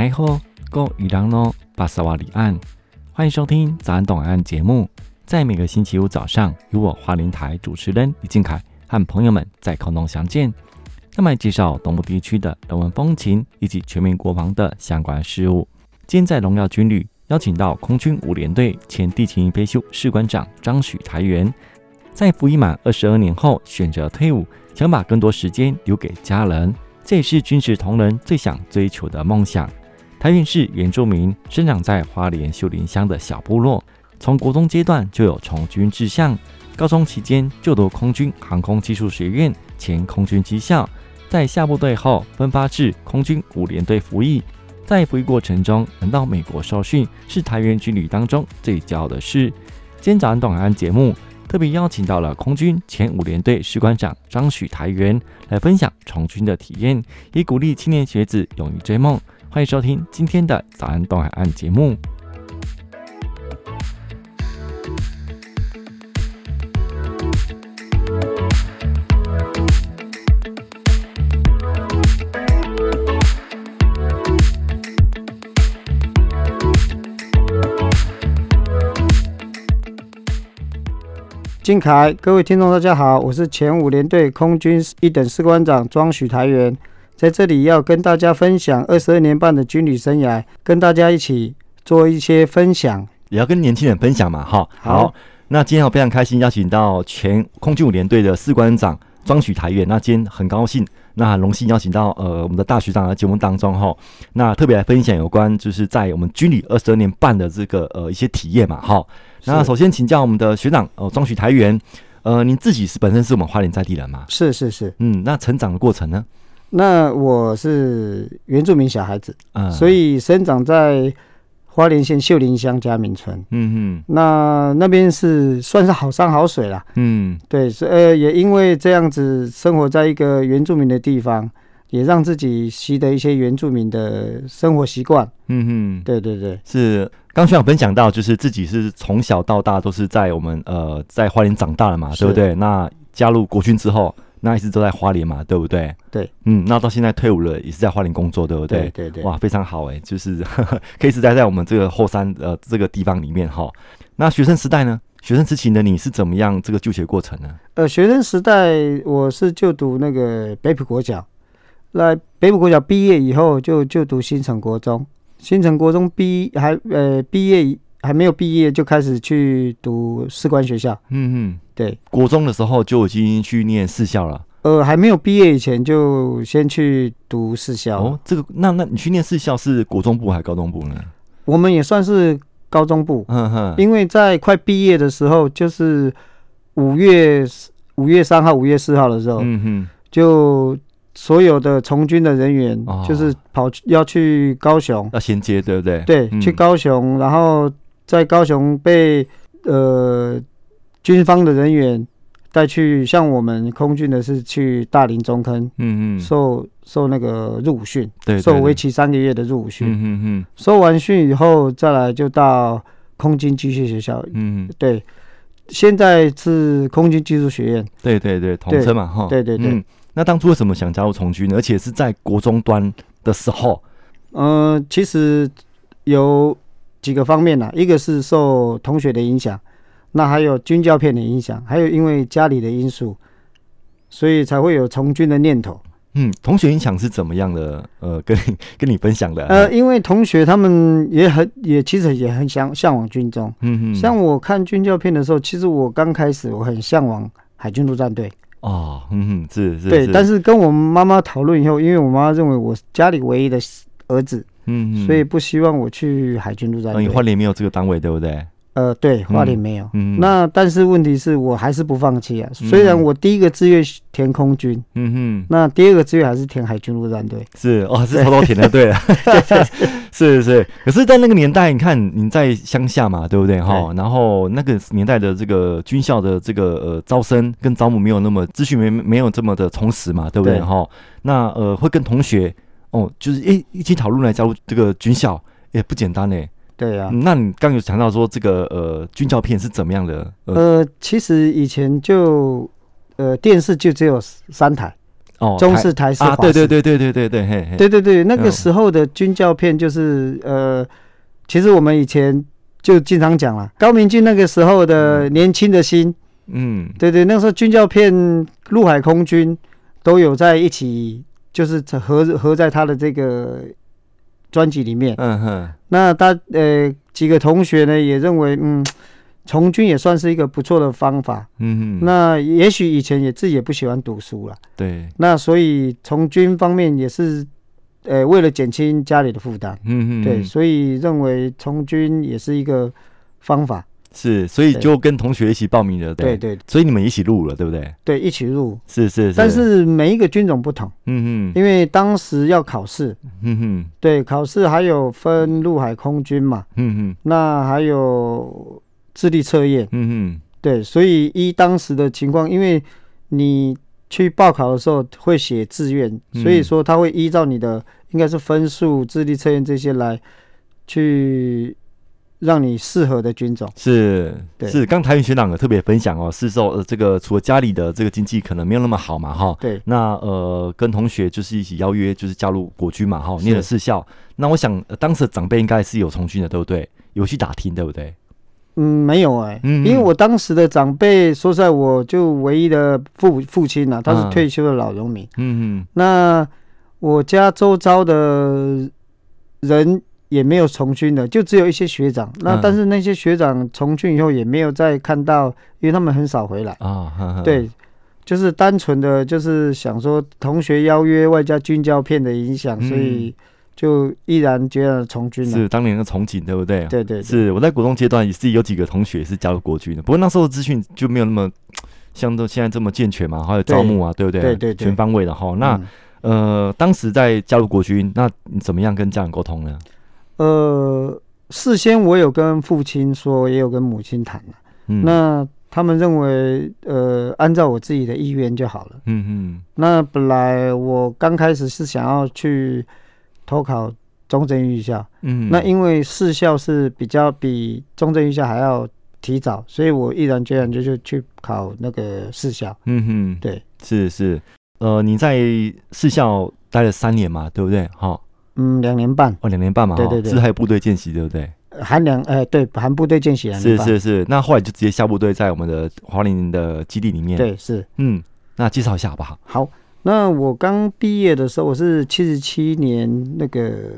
大家好，各位伊朗诺巴萨瓦里岸，欢迎收听早安东岸节目。在每个星期五早上，由我花莲台主持人李俊凯和朋友们在空中相见，那么介绍东部地区的人文风情以及全民国防的相关事务。今天在荣耀军旅邀请到空军五联队前地勤飞修士官长张许台元，在服役满二十二年后选择退伍，想把更多时间留给家人，这也是军职同仁最想追求的梦想。台原是原住民，生长在花莲秀林乡的小部落。从国中阶段就有从军志向，高中期间就读空军航空技术学院前空军技校，在下部队后分发至空军五联队服役，在服役过程中能到美国受训，是台元军旅当中最骄傲的事。今天早安东海岸节目特别邀请到了空军前五联队士官长张许台元来分享从军的体验，以鼓励青年学子勇于追梦。欢迎收听今天的早安东海岸节目。金凯，各位听众，大家好，我是前五联队空军一等士官长庄许台元，在这里要跟大家分享二十二年半的军旅生涯，跟大家一起做一些分享，也要跟年轻人分享嘛，哈。好，那今天我非常开心邀请到前空军五连队的士官长庄许台员，那今天很高兴。那很荣幸邀请到呃我们的大学长来节目当中哈，那特别来分享有关就是在我们军旅二十二年半的这个呃一些体验嘛哈。那首先请教我们的学长哦庄许台员，呃您自己是本身是我们花莲在地人吗？是是是，嗯，那成长的过程呢？那我是原住民小孩子，嗯，所以生长在。花莲县秀林乡嘉明村，嗯哼，那那边是算是好山好水啦，嗯，对，是呃，也因为这样子生活在一个原住民的地方，也让自己习得一些原住民的生活习惯，嗯哼，对对对，是刚学长分享到，就是自己是从小到大都是在我们呃在花莲长大的嘛，对不对？那加入国军之后。那一直都在花莲嘛，对不对？对，嗯，那到现在退伍了，也是在花莲工作，对不对？对对对，哇，非常好哎，就是呵 呵可以一直待在我们这个后山呃这个地方里面哈。那学生时代呢？学生时期的你是怎么样这个就学过程呢？呃，学生时代我是就读那个北埔国小，那北埔国小毕业以后就就读新城国中，新城国中毕还呃毕业还没有毕业就开始去读士官学校，嗯嗯。对，国中的时候就已经去念四校了。呃，还没有毕业以前就先去读四校。哦，这个那那你去念四校是国中部还是高中部呢？我们也算是高中部。嗯哼，因为在快毕业的时候，就是五月五月三号、五月四号的时候，嗯哼，就所有的从军的人员就是跑去要去高雄，要衔接，对不对？对，嗯、去高雄，然后在高雄被呃。军方的人员带去，像我们空军的是去大林中坑，嗯嗯，受受那个入伍训，对，受为期三个月的入伍训，嗯嗯嗯，受完训以后再来就到空军机械学校，嗯对，现在是空军技术学院，对对对，统称嘛哈，对对对。那当初为什么想加入从军呢？而且是在国中端的时候，嗯，其实有几个方面呢，一个是受同学的影响。那还有军教片的影响，还有因为家里的因素，所以才会有从军的念头。嗯，同学影响是怎么样的？呃，跟你 跟你分享的。呃，因为同学他们也很也其实也很想向往军中。嗯嗯。像我看军教片的时候，其实我刚开始我很向往海军陆战队。哦，嗯哼，是是。对，但是跟我妈妈讨论以后，因为我妈妈认为我家里唯一的儿子，嗯，所以不希望我去海军陆战队。你花莲没有这个单位，对不对？呃，对，花莲没有。嗯，嗯，那但是问题是我还是不放弃啊。虽然我第一个志愿填空军，嗯哼，那第二个志愿还是填海军陆战队。是哦，是偷偷填的，对 了。是是。可是，在那个年代，你看你在乡下嘛，对不对？哈，然后那个年代的这个军校的这个呃招生跟招募没有那么资讯没没有这么的充实嘛，对不对？哈，那呃会跟同学哦，就是一一起讨论来加入这个军校，也不简单呢。对呀、啊，那你刚有讲到说这个呃军教片是怎么样的？呃，呃其实以前就呃电视就只有三台哦，中式台式，啊，对对对对对对对，嘿嘿。对对对，那个时候的军教片就是呃，其实我们以前就经常讲了，高明骏那个时候的年轻的心，嗯，对对，那时候军教片陆海空军都有在一起，就是合合在他的这个专辑里面，嗯哼，那他呃几个同学呢也认为，嗯。从军也算是一个不错的方法，嗯哼，那也许以前也自己也不喜欢读书了，对，那所以从军方面也是，呃，为了减轻家里的负担，嗯哼，对，所以认为从军也是一个方法，是，所以就跟同学一起报名了，对。对，所以你们一起入了，对不对？对，一起入，是是，但是每一个军种不同，嗯哼，因为当时要考试，嗯哼，对，考试还有分陆海空军嘛，嗯哼，那还有。智力测验，嗯哼，对，所以依当时的情况，因为你去报考的时候会写志愿，所以说他会依照你的应该是分数、智力测验这些来去让你适合的军种。是，是。刚台云学长有特别分享哦，是说呃，这个除了家里的这个经济可能没有那么好嘛，哈，对。那呃，跟同学就是一起邀约，就是加入国军嘛，哈，念了四校。那我想，呃，当时的长辈应该是有从军的，对不对？有去打听，对不对？嗯，没有哎、欸，嗯嗯，因为我当时的长辈，说实在，我就唯一的父父亲呐，他是退休的老农民，嗯嗯，那我家周遭的人也没有从军的，就只有一些学长。那但是那些学长从军以后也没有再看到，因为他们很少回来啊，哦、对，就是单纯的就是想说同学邀约，外加军教片的影响，所以。就毅然决然从军了，是当年的从警，对不对？对，对对，是我在国中阶段也是有几个同学是加入国军的，不过那时候资讯就没有那么像都现在这么健全嘛，还有招募啊，对，对不对？对对对，全方位的哈。那、嗯、呃，当时在加入国军，那你怎么样跟家人沟通呢？呃，事先我有跟父亲说，也有跟母亲谈了，嗯、那他们认为呃，按照我自己的意愿就好了。嗯嗯。那本来我刚开始是想要去。投考中正预校，嗯，那因为四校是比较比中正预校还要提早，所以我毅然决然就就去考那个四校，嗯哼，对，是是，呃，你在四校待了三年嘛，对不对？哈，嗯，两年半，哦，两年半嘛，对对对，是还有部队见习，对不对？含两，呃，对，含部队见习，是是是，那后来就直接下部队，在我们的华林的基地里面，对，是，嗯，那介绍一下好不好？好。那我刚毕业的时候，我是七十七年那个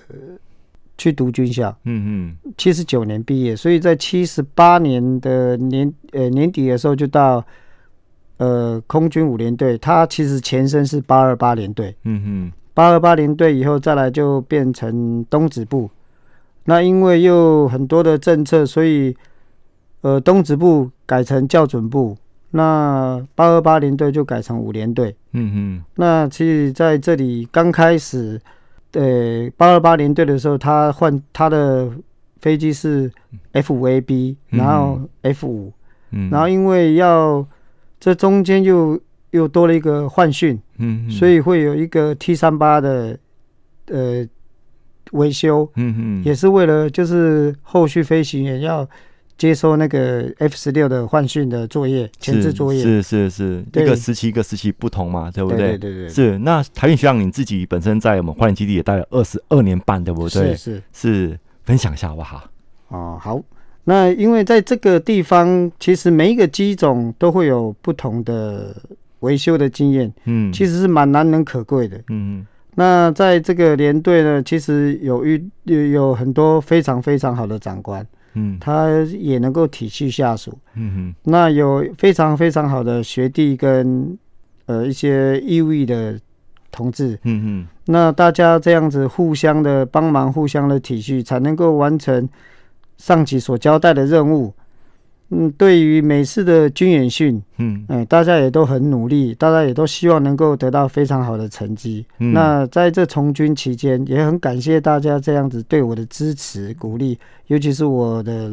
去读军校，嗯嗯，七十九年毕业，所以在七十八年的年呃年底的时候就到呃空军五连队，它其实前身是八二八连队，嗯嗯，八二八零队以后再来就变成东子部，那因为又很多的政策，所以呃东子部改成校准部。那八二八零队就改成五连队，嗯嗯。那其实在这里刚开始，呃，八二八零队的时候，他换他的飞机是 F 五 AB，然后 F 五，嗯，然后因为要这中间又又多了一个换训，嗯，所以会有一个 T 三八的呃维修，嗯嗯，也是为了就是后续飞行员要。接收那个 F 十六的换训的作业，前置作业是是是，一个时期一个时期不同嘛，对不对？对对对，是。那台运学长，你自己本身在我们花莲基地也待了二十二年半，对不对？是是是，分享一下好不好？哦，好。那因为在这个地方，其实每一个机种都会有不同的维修的经验，嗯，其实是蛮难能可贵的，嗯。那在这个连队呢，其实有遇有有很多非常非常好的长官。嗯，他也能够体恤下属。嗯哼，那有非常非常好的学弟跟呃一些义务役的同志。嗯哼，那大家这样子互相的帮忙，互相的体恤，才能够完成上级所交代的任务。嗯，对于每次的军演训，嗯，哎，大家也都很努力，大家也都希望能够得到非常好的成绩。嗯，那在这从军期间，也很感谢大家这样子对我的支持鼓励，尤其是我的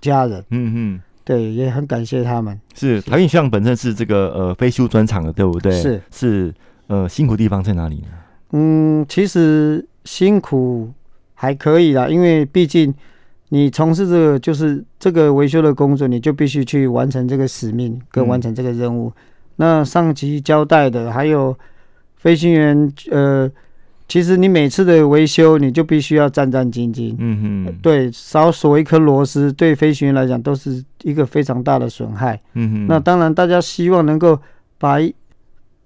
家人。嗯嗯，对，也很感谢他们。是台云学长本身是这个呃飞修专场的，对不对？是是，呃，辛苦地方在哪里呢？嗯，其实辛苦还可以啦，因为毕竟。你从事这个就是这个维修的工作，你就必须去完成这个使命跟完成这个任务。嗯、那上级交代的，还有飞行员呃。其实你每次的维修，你就必须要战战兢兢。嗯哼，对，少锁一颗螺丝，对飞行员来讲都是一个非常大的损害。嗯哼，那当然，大家希望能够把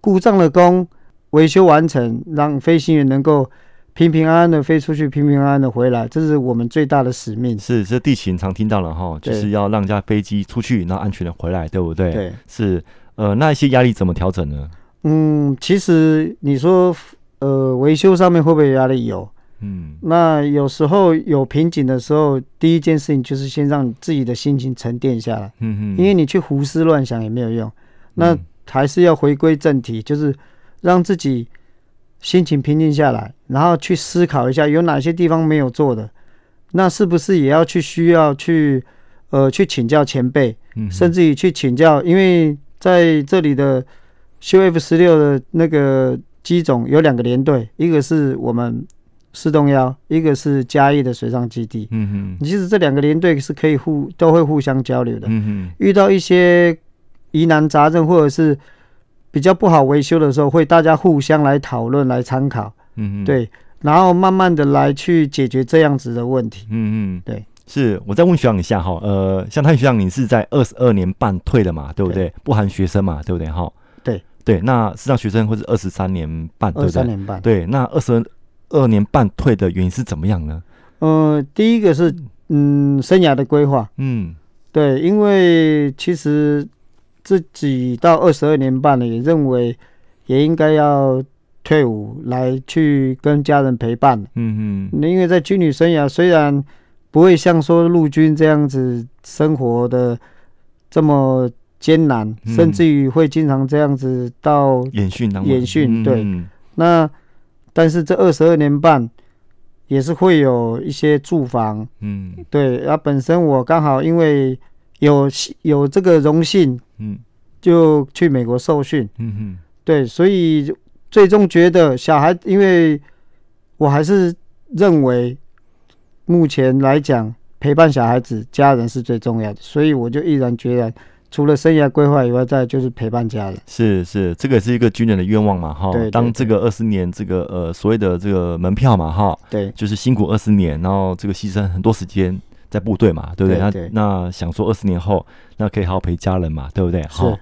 故障的工维修完成，让飞行员能够平平安安的飞出去，平平安安的回来，这是我们最大的使命。是，这地勤常听到了哈，就是要让架飞机出去，然后安全的回来，对不对？对，是。呃，那一些压力怎么调整呢？嗯，其实你说。呃，维修上面会不会有压力？有，嗯，那有时候有瓶颈的时候，第一件事情就是先让自己的心情沉淀下来，嗯嗯，因为你去胡思乱想也没有用，那还是要回归正题，就是让自己心情平静下来，然后去思考一下有哪些地方没有做的，那是不是也要去需要去呃去请教前辈，甚至于去请教，因为在这里的修 F 十六的那个。机种有两个连队，一个是我们四洞幺，一个是嘉义的水上基地。嗯哼，其实这两个连队是可以互都会互相交流的。嗯哼，遇到一些疑难杂症或者是比较不好维修的时候，会大家互相来讨论来参考。嗯嗯，对，然后慢慢的来去解决这样子的问题。嗯嗯，对，是我再问学长一下哈，呃，像他学长，你是在二十二年半退的嘛，对不对？对，不含学生嘛，对不对？哈。对对，那实际上学生会是二十三年半，对不对？二十三年半。对，那二十二年半退的原因是怎么样呢？呃，第一个是嗯，生涯的规划。嗯，对，因为其实自己到二十二年半了，也认为也应该要退伍来去跟家人陪伴。嗯嗯。因为在军旅生涯虽然不会像说陆军这样子生活的这么。艰难，甚至于会经常这样子到演训当中演训，对。嗯、那但是这二十二年半也是会有一些住房，嗯，对。然后本身我刚好因为有有这个荣幸，嗯，就去美国受训，嗯哼，对。所以最终觉得小孩，因为我还是认为目前来讲陪伴小孩子、家人是最重要的，所以我就毅然决然。除了生涯规划以外，再就是陪伴家人。是是，这个也是一个军人的愿望嘛，哈。对。当这个二十年，这个呃所谓的这个门票嘛，哈。对。就是辛苦二十年，然后这个牺牲很多时间在部队嘛，对不对？对对，那那想说二十年后，那可以好好陪家人嘛，对不对？好。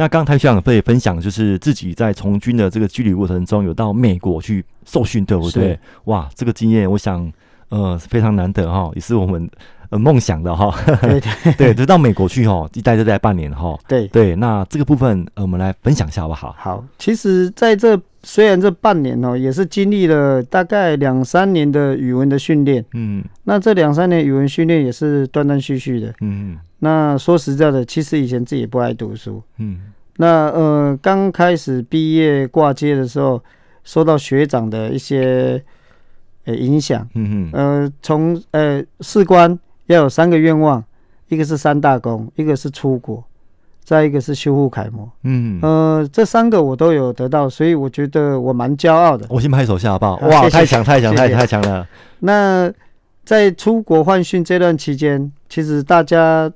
那刚才学长可以分享，就是自己在从军的这个居旅过程中，有到美国去受训，对不对？哇，这个经验，我想呃非常难得哈，也是我们呃梦想的哈。对对对，就到美国去哈，一待就待半年哈。对对，那这个部分呃我们来分享一下好不好？好，其实在这虽然这半年哦，也是经历了大概两三年的语文的训练。嗯。那这两三年语文训练也是断断续续的。嗯。那说实在的，其实以前自己也不爱读书，嗯，那呃刚开始毕业挂接的时候，受到学长的一些呃影响，嗯哼，呃从呃士官要有三个愿望，一个是三大功，一个是出国，再一个是修复楷模，嗯呃这三个我都有得到，所以我觉得我蛮骄傲的。我先拍手下好不好？哇，太强太强太太强了。那在出国换训这段期间，其实大家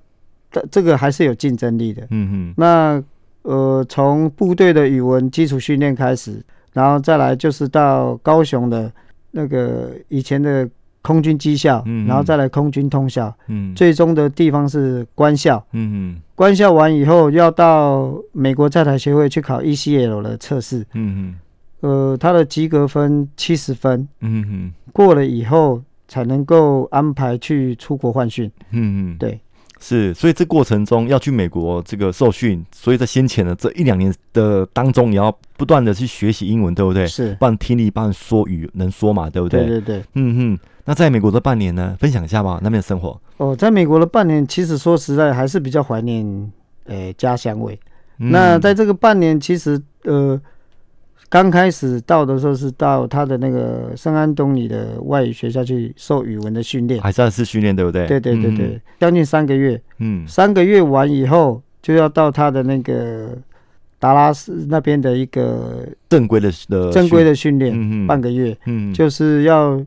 的。这个还是有竞争力的。嗯嗯。那呃，从部队的语文基础训练开始，然后再来就是到高雄的那个以前的空军机校，嗯，然后再来空军通校，嗯，最终的地方是官校，嗯嗯。官校完以后，要到美国在台协会去考 ECL 的测试，嗯嗯。呃，他的及格分七十分，嗯嗯。过了以后才能够安排去出国换训，嗯嗯。对。是，所以这过程中要去美国这个受训，所以在先前的这一两年的当中，你要不断的去学习英文，对不对？是，不然听力，不然说语能说嘛，对不对？对对对，嗯哼。那在美国的半年呢，分享一下吧，那边的生活。哦，在美国的半年，其实说实在还是比较怀念，诶、呃，家乡味。嗯、那在这个半年，其实呃。刚开始到的时候是到他的那个圣安东尼的外语学校去受语文的训练，还算是训练，对不对？对对对对，将近三个月。嗯，三个月完以后就要到他的那个达拉斯那边的一个正规的的正规的训练，半个月。嗯，就是要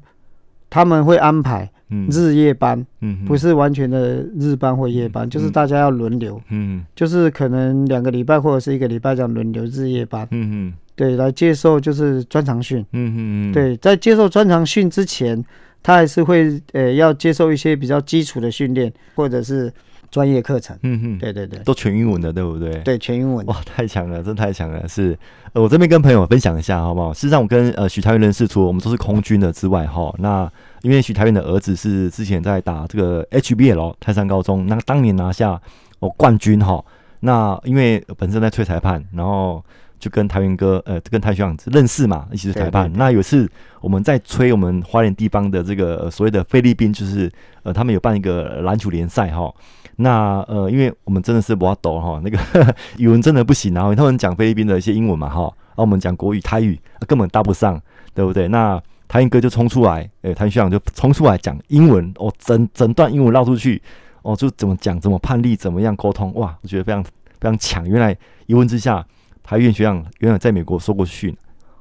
他们会安排日夜班，嗯，不是完全的日班或夜班，就是大家要轮流。嗯，就是可能两个礼拜或者是一个礼拜这样轮流日夜班。嗯嗯。对，来接受就是专长训。嗯嗯嗯。对，在接受专长训之前，他还是会呃要接受一些比较基础的训练，或者是专业课程。嗯嗯，对对对，都全英文的，对不对？对，全英文。哇，太强了，真太强了！是，呃，我这边跟朋友分享一下，好不好？事实上，我跟呃许台元人士，除了我们都是空军的之外，哈，那因为许台元的儿子是之前在打这个 HBL 泰山高中，那当年拿下哦冠军哈。那因为本身在吹裁判，然后。就跟台元哥，呃，跟台学长认识嘛，一起是裁判。那有一次我们在吹我们花莲地方的这个、呃、所谓的菲律宾，就是呃，他们有办一个篮球联赛哈。那呃，因为我们真的是不要抖哈，那个 语文真的不行，然后他们讲菲律宾的一些英文嘛哈，然后我们讲国语台语、啊、根本搭不上，对不对？那台元哥就冲出来，诶、欸，台学长就冲出来讲英文，哦，整整段英文绕出去，哦，就怎么讲，怎么判例，怎么样沟通，哇，我觉得非常非常强。原来一问之下。台元学长原来在美国受过训，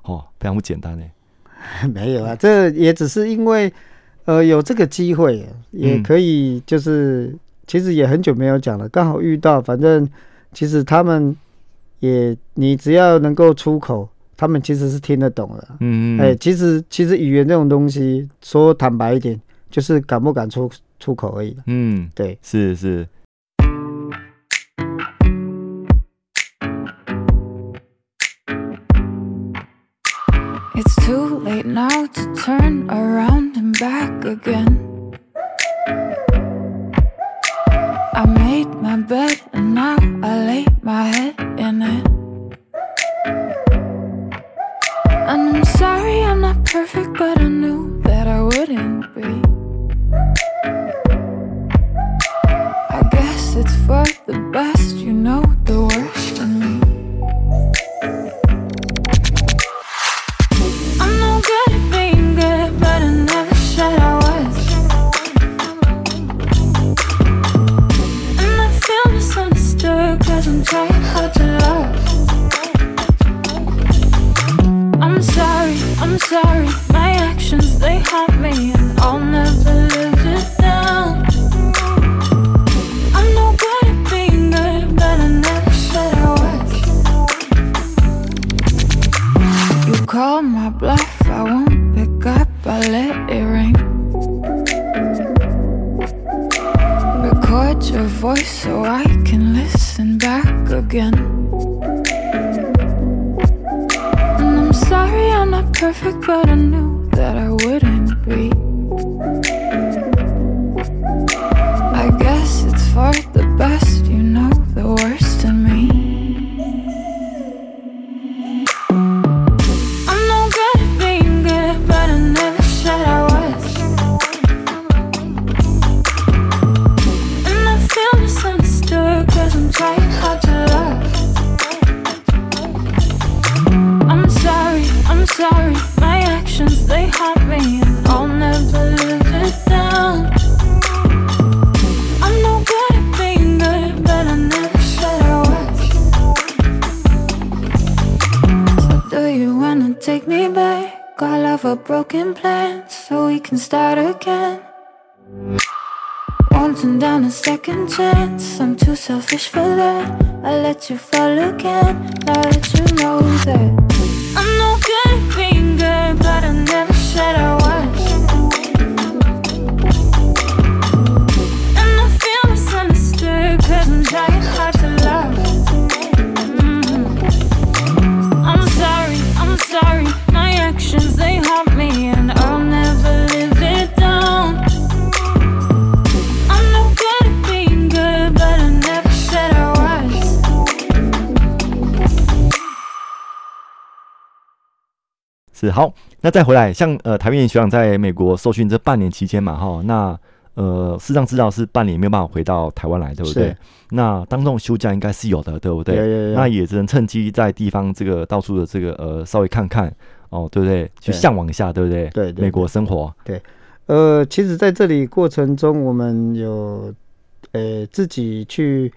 哦，非常不简单呢。没有啊，这也只是因为，呃，有这个机会，也可以就是，嗯、其实也很久没有讲了，刚好遇到，反正其实他们也，你只要能够出口，他们其实是听得懂的。嗯嗯。哎，其实其实语言这种东西，说坦白一点，就是敢不敢出出口而已。嗯，对，是是。now to turn around and back again. I made my bed and now. record your voice so I can listen back again. And I'm sorry I'm not perfect, but I knew that I wouldn't be. Turn down a second chance. I'm too selfish for that. I let you fall again. Now that you know that I'm no good at being good, but I never said I was. And I feel misunderstood, cause I'm trying hard to love. Mhm. I'm sorry, I'm sorry. My actions they haunt me, and 是好，那再回来，像呃台湾学长在美国受训这半年期间嘛，哈，那呃事实上知道是半年没有办法回到台湾来，对不对？那当中休假应该是有的，对不对？有有有那也只能趁机在地方这个到处的这个呃稍微看看哦，对不对？去向往一下，对不对？对对对美国生活，对呃，其实在这里过程中，我们有呃自己去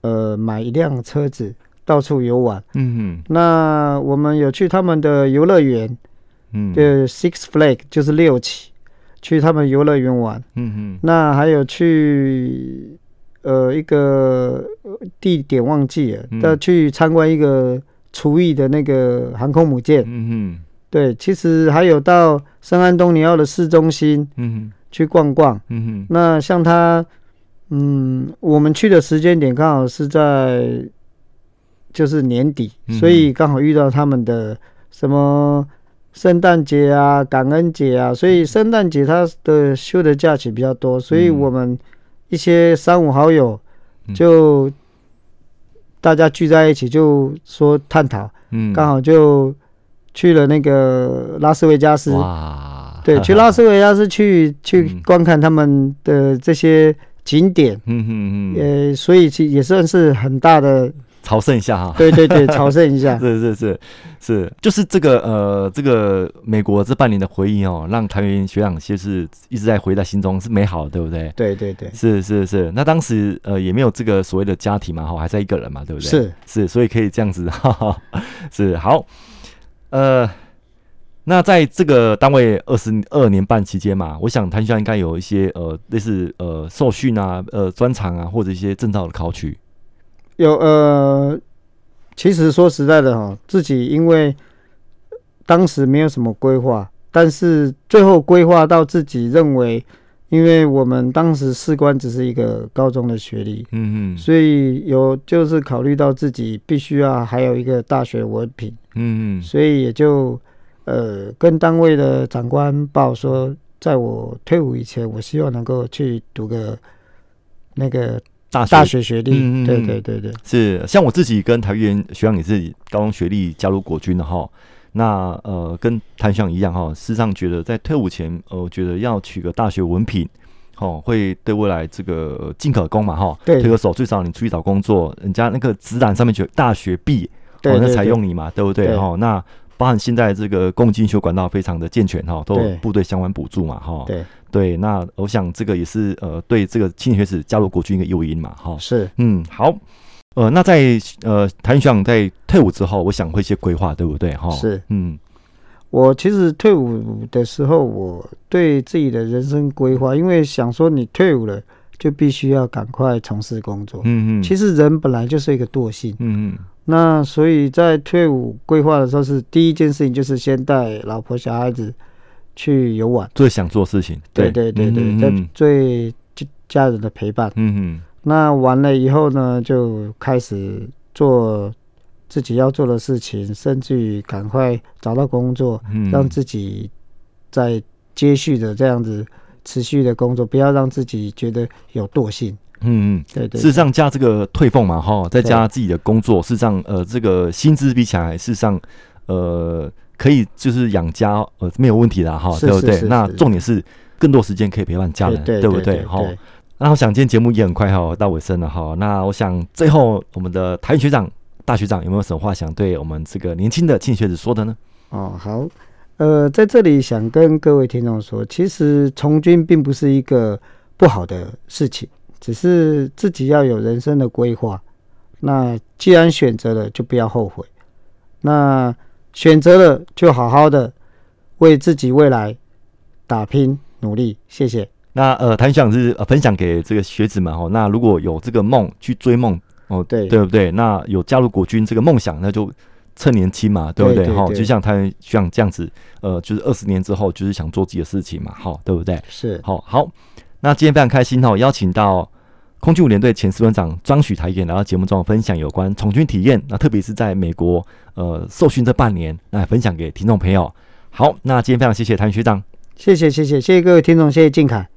呃买一辆车子到处游玩。嗯那我们有去他们的游乐园，嗯就 Six Flag 就是六旗，去他们游乐园玩。嗯嗯那还有去呃一个地点忘记了，嗯要去参观一个厨艺的那个航空母舰。嗯对，其实还有到圣安东尼奥的市中心嗯去逛逛。嗯那像他，嗯，我们去的时间点刚好是在就是年底，嗯。所以刚好遇到他们的什么圣诞节啊、感恩节啊，所以圣诞节他的休的假期比较多，所以我们一些三五好友嗯。就大家聚在一起，就说探讨，嗯。刚好就去了那个拉斯维加斯。哇，对，去拉斯维加斯去去嗯。观看他们的这些景点，嗯嗯嗯，呃，所以其也算是很大的，朝圣一下哈。对对对，朝圣一下。是是是是，就是这个呃，这个美国这半年的回忆哦，让台湾学长就是一直在回在心中，是美好的，对不对？对对对，是是是，那当时呃也没有这个所谓的家庭嘛，哈，还在一个人嘛，对不对？是是，所以可以这样子，哈哈，是好，呃，那在这个单位二十二年半期间嘛，我想谭学长应该有一些呃类似呃受训啊、呃专场啊，或者一些证照的考取，有呃，其实说实在的哈，自己因为当时没有什么规划，但是最后规划到自己认为，因为我们当时士官只是一个高中的学历，嗯嗯所以有就是考虑到自己必须要还有一个大学文凭。嗯嗯所以也就呃跟单位的长官报说，在我退伍以前，我希望能够去读个那个大学大学学历。嗯对对对对，是像我自己跟台员学长也是高中学历加入国军的哈。那呃，跟谭学长一样哈，事实上觉得在退伍前，呃，我觉得要取个大学文凭，哦，会对未来这个进可攻嘛哈。对推个手，最少你出去找工作，人家那个职栏上面就大学毕，哦，那对对对才用你嘛，对不对？对哈，那包含现在这个共进修管道非常的健全哈，都有部队相关补助嘛哈。对对，那我想这个也是呃，对这个青年学子加入国军一个诱因嘛哈。是嗯，好，呃，那在呃谭学长在退伍之后，我想会一些规划，对不对？哈，是。嗯我其实退伍的时候，我对自己的人生规划，因为想说你退伍了，就必须要赶快从事工作。嗯嗯，其实人本来就是一个惰性，嗯嗯那所以在退伍规划的时候，是第一件事情就是先带老婆小孩子去游玩。最想做事情，对对对对，在最就家人的陪伴。嗯嗯那完了以后呢，就开始做自己要做的事情，甚至于赶快找到工作，嗯、让自己在接续的这样子持续的工作，不要让自己觉得有惰性。嗯嗯，对对，对。事实上加这个退俸嘛，哈，再加自己的工作，事实上呃，这个薪资比起来，事实上呃，可以就是养家呃没有问题的哈，对不对？那重点是更多时间可以陪伴家人，对，不对？哈。那我想今天节目也很快哈到尾声了哈。那我想最后我们的台语学长。大学长有没有什么话想对我们这个年轻的庆学子说的呢？哦，好，呃，在这里想跟各位听众说，其实从军并不是一个不好的事情，只是自己要有人生的规划。那既然选择了，就不要后悔。那选择了，就好好的为自己未来打拼努力。谢谢。那呃，谭学长是呃分享给这个学子们哦。那如果有这个梦，去追梦。哦，对，对不对？那有加入国军这个梦想，那就趁年轻嘛，对不对？哈，就像他像这样子，呃，就是二十年之后，就是想做自己的事情嘛，好，对不对？是，好，好。那今天非常开心哈，邀请到空军五连队前司令长张许台也来到节目中分享有关从军体验，那特别是在美国呃受训这半年，来分享给听众朋友。好，那今天非常谢谢谭学长，谢谢谢谢谢谢各位听众，谢谢静凯。